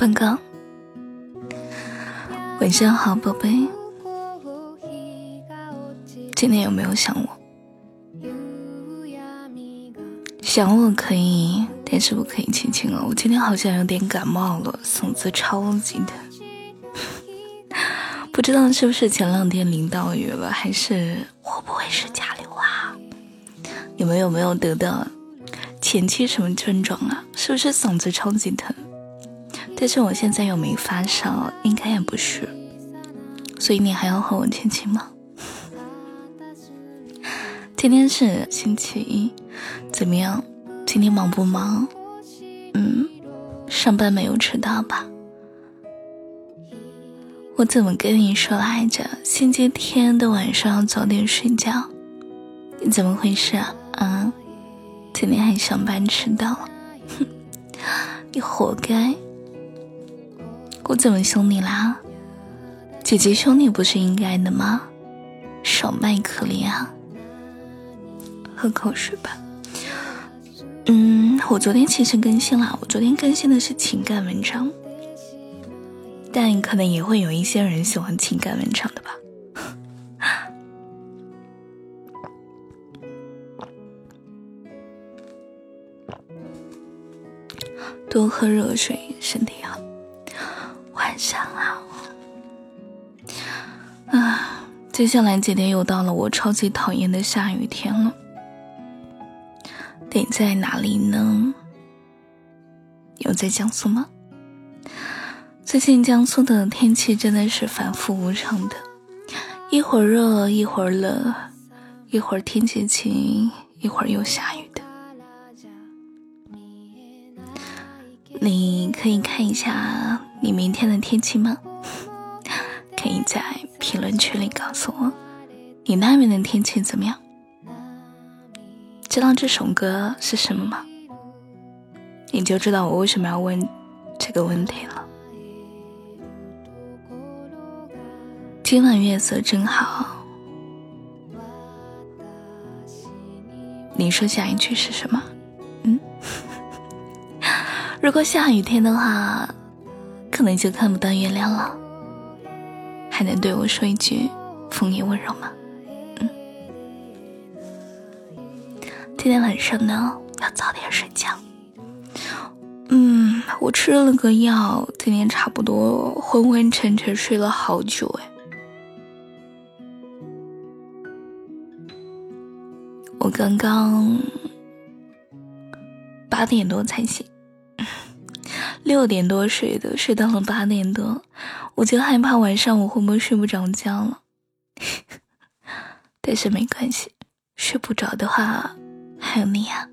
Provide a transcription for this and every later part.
半刚，晚上好，宝贝。今天有没有想我？想我可以，但是不可以亲亲哦。我今天好像有点感冒了，嗓子超级疼。不知道是不是前两天淋到雨了，还是会不会是甲流啊？你们有没有得到前期什么症状啊？是不是嗓子超级疼？但是我现在又没发烧，应该也不是，所以你还要和我亲亲吗？今天是星期一，怎么样？今天忙不忙？嗯，上班没有迟到吧？我怎么跟你说来着？星期天的晚上要早点睡觉，你怎么回事啊？啊，今天还上班迟到了，哼，你活该！我怎么凶你啦？姐姐凶你不是应该的吗？少卖可怜啊！喝口水吧。嗯，我昨天其实更新了，我昨天更新的是情感文章，但可能也会有一些人喜欢情感文章的吧。多喝热水，身体好。接下来几天又到了我超级讨厌的下雨天了。你在哪里呢？有在江苏吗？最近江苏的天气真的是反复无常的，一会儿热，一会儿冷，一会儿天气晴，一会儿又下雨的。你可以看一下你明天的天气吗？评论区里告诉我，你那边的天气怎么样？知道这首歌是什么吗？你就知道我为什么要问这个问题了。今晚月色真好。你说下一句是什么？嗯？如果下雨天的话，可能就看不到月亮了。还能对我说一句“风也温柔”吗？嗯。今天晚上呢，要早点睡觉。嗯，我吃了个药，今天差不多昏昏沉沉睡了好久哎。我刚刚八点多才醒。六点多睡的，睡到了八点多，我就害怕晚上我会不会睡不着觉了。但是没关系，睡不着的话还有你啊。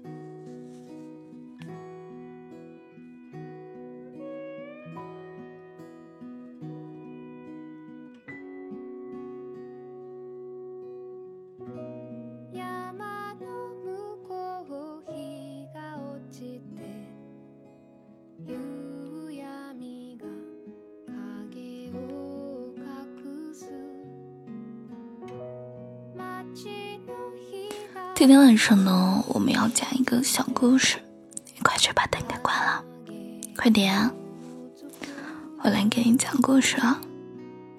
今天晚上呢，我们要讲一个小故事，你快去把灯给关了，快点，我来给你讲故事啊，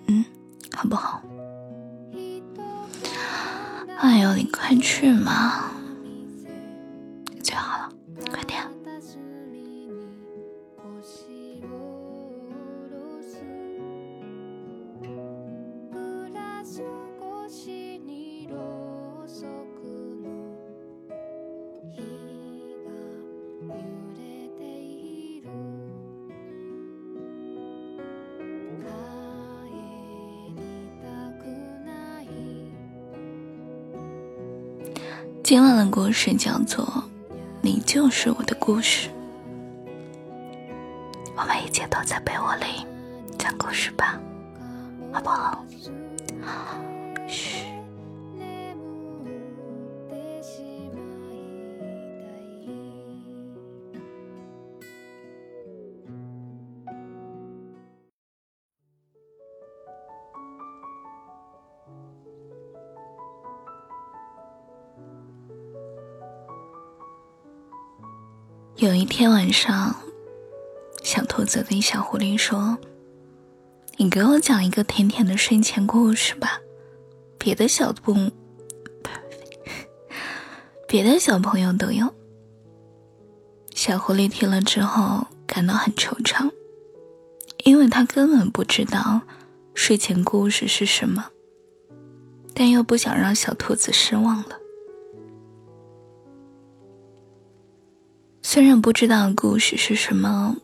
嗯，好不好？哎呦，你快去嘛！今晚的故事叫做《你就是我的故事》，我们一起躲在被窝里讲故事吧，好不好？嘘。有一天晚上，小兔子对小狐狸说：“你给我讲一个甜甜的睡前故事吧，别的小动物，别的小朋友都有。”小狐狸听了之后感到很惆怅，因为他根本不知道睡前故事是什么，但又不想让小兔子失望了。虽然不知道故事是什么，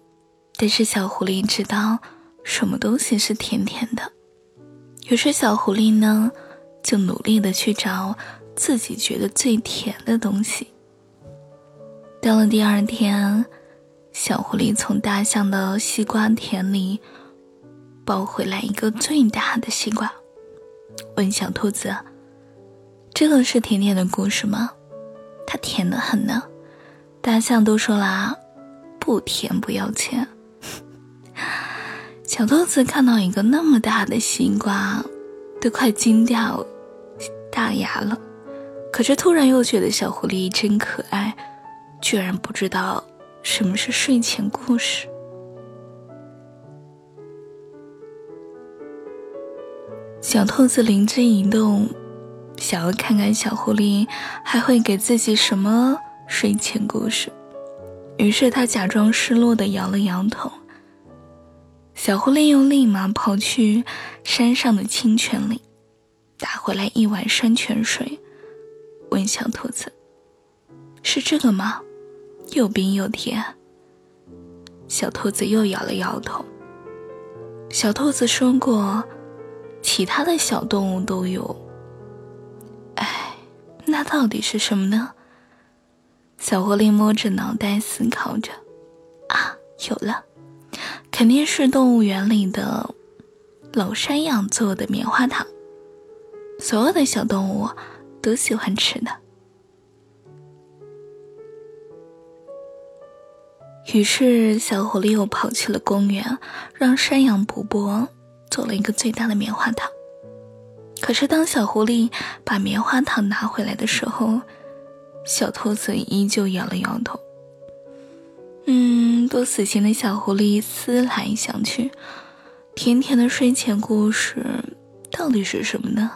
但是小狐狸知道什么东西是甜甜的。于是小狐狸呢，就努力的去找自己觉得最甜的东西。到了第二天，小狐狸从大象的西瓜田里抱回来一个最大的西瓜，问小兔子：“这个是甜甜的故事吗？它甜的很呢。”大象都说啦，不甜不要钱。小兔子看到一个那么大的西瓜，都快惊掉大牙了。可是突然又觉得小狐狸真可爱，居然不知道什么是睡前故事。小兔子灵机一动，想要看看小狐狸还会给自己什么。睡前故事，于是他假装失落的摇了摇头。小狐狸又立马跑去山上的清泉里，打回来一碗山泉水，问小兔子：“是这个吗？又冰又甜。”小兔子又摇了摇头。小兔子说过，其他的小动物都有。哎，那到底是什么呢？小狐狸摸着脑袋思考着：“啊，有了，肯定是动物园里的老山羊做的棉花糖，所有的小动物都喜欢吃的。”于是，小狐狸又跑去了公园，让山羊伯伯做了一个最大的棉花糖。可是，当小狐狸把棉花糖拿回来的时候，小兔子依旧摇了摇头。嗯，多死心的小狐狸思来想去，甜甜的睡前故事到底是什么呢？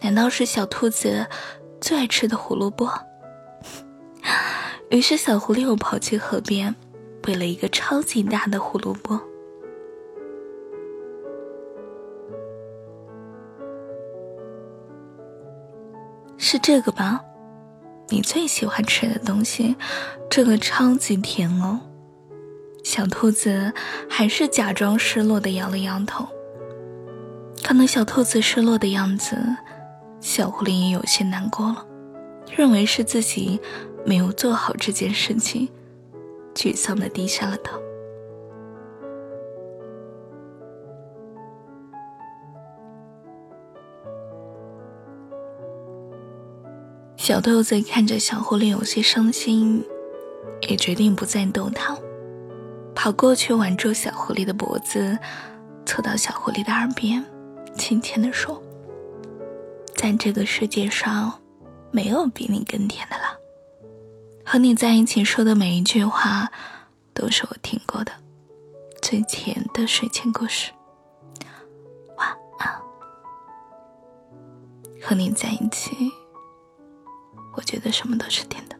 难道是小兔子最爱吃的胡萝卜？于是小狐狸又跑去河边，喂了一个超级大的胡萝卜。是这个吧？你最喜欢吃的东西，这个超级甜哦。小兔子还是假装失落的摇了摇头。看到小兔子失落的样子，小狐狸也有些难过了，认为是自己没有做好这件事情，沮丧的低下了头。小豆子看着小狐狸有些伤心，也决定不再逗它，跑过去挽住小狐狸的脖子，凑到小狐狸的耳边，轻轻地说：“在这个世界上，没有比你更甜的了。和你在一起说的每一句话，都是我听过的最甜的睡前故事。晚安，和你在一起。”我觉得什么都是甜的。